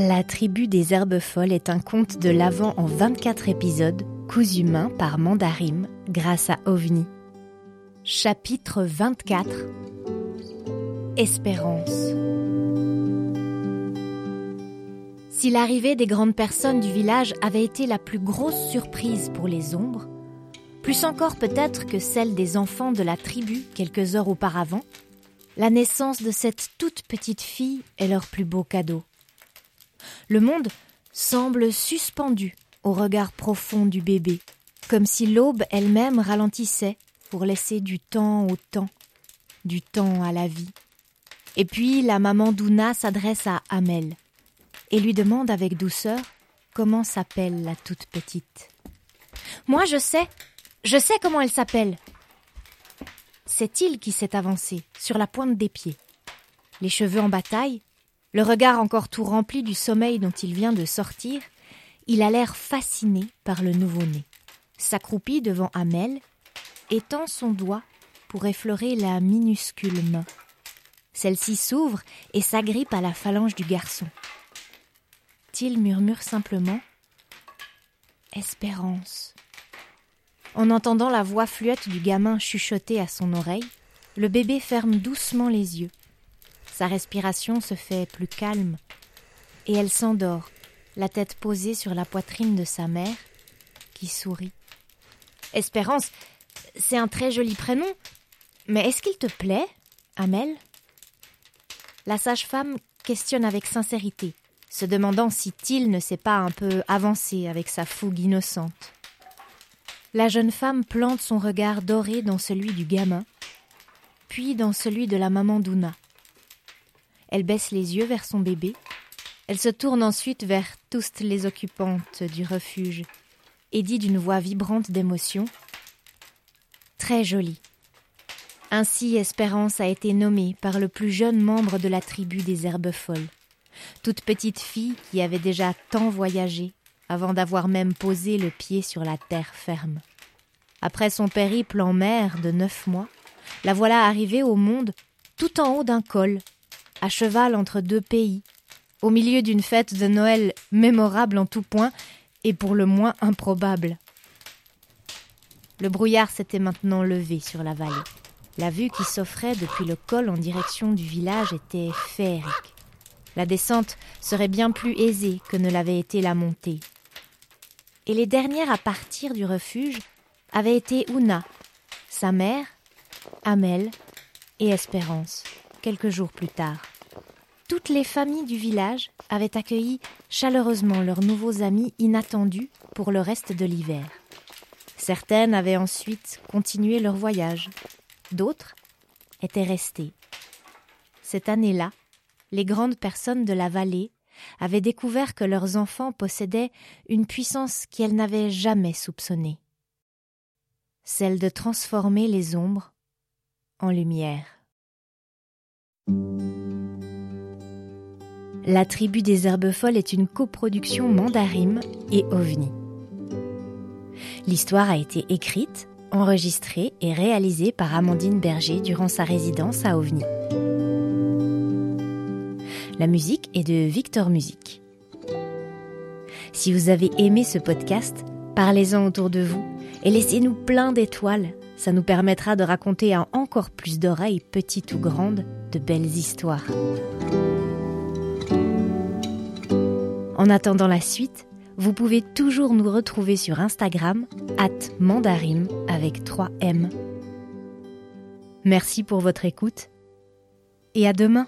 La tribu des herbes folles est un conte de l'Avent en 24 épisodes, cousu main par Mandarim grâce à OVNI. Chapitre 24 Espérance Si l'arrivée des grandes personnes du village avait été la plus grosse surprise pour les ombres, plus encore peut-être que celle des enfants de la tribu quelques heures auparavant, la naissance de cette toute petite fille est leur plus beau cadeau. Le monde semble suspendu au regard profond du bébé, comme si l'aube elle-même ralentissait pour laisser du temps au temps, du temps à la vie. Et puis la maman Douna s'adresse à Amel et lui demande avec douceur comment s'appelle la toute petite. Moi je sais, je sais comment elle s'appelle. C'est il qui s'est avancé, sur la pointe des pieds. Les cheveux en bataille, le regard encore tout rempli du sommeil dont il vient de sortir, il a l'air fasciné par le nouveau-né. S'accroupit devant Amel, étend son doigt pour effleurer la minuscule main. Celle-ci s'ouvre et s'agrippe à la phalange du garçon. Til murmure simplement Espérance. En entendant la voix fluette du gamin chuchoter à son oreille, le bébé ferme doucement les yeux. Sa respiration se fait plus calme et elle s'endort, la tête posée sur la poitrine de sa mère, qui sourit. Espérance, c'est un très joli prénom, mais est-ce qu'il te plaît, Amel? La sage-femme questionne avec sincérité, se demandant si Till ne s'est pas un peu avancé avec sa fougue innocente. La jeune femme plante son regard doré dans celui du gamin, puis dans celui de la maman Douna. Elle baisse les yeux vers son bébé. Elle se tourne ensuite vers toutes les occupantes du refuge et dit d'une voix vibrante d'émotion Très jolie. Ainsi Espérance a été nommée par le plus jeune membre de la tribu des herbes folles, toute petite fille qui avait déjà tant voyagé avant d'avoir même posé le pied sur la terre ferme. Après son périple en mer de neuf mois, la voilà arrivée au monde tout en haut d'un col à cheval entre deux pays, au milieu d'une fête de Noël mémorable en tout point et pour le moins improbable. Le brouillard s'était maintenant levé sur la vallée. La vue qui s'offrait depuis le col en direction du village était féerique. La descente serait bien plus aisée que ne l'avait été la montée. Et les dernières à partir du refuge avaient été Ouna, sa mère, Amel et Espérance quelques jours plus tard. Toutes les familles du village avaient accueilli chaleureusement leurs nouveaux amis inattendus pour le reste de l'hiver. Certaines avaient ensuite continué leur voyage, d'autres étaient restées. Cette année-là, les grandes personnes de la vallée avaient découvert que leurs enfants possédaient une puissance qu'elles n'avaient jamais soupçonnée, celle de transformer les ombres en lumière. La tribu des herbes folles est une coproduction Mandarim et OVNI. L'histoire a été écrite, enregistrée et réalisée par Amandine Berger durant sa résidence à OVNI. La musique est de Victor Music. Si vous avez aimé ce podcast, parlez-en autour de vous et laissez-nous plein d'étoiles. Ça nous permettra de raconter à encore plus d'oreilles, petites ou grandes, de belles histoires. En attendant la suite, vous pouvez toujours nous retrouver sur Instagram, at mandarim avec 3M. Merci pour votre écoute et à demain!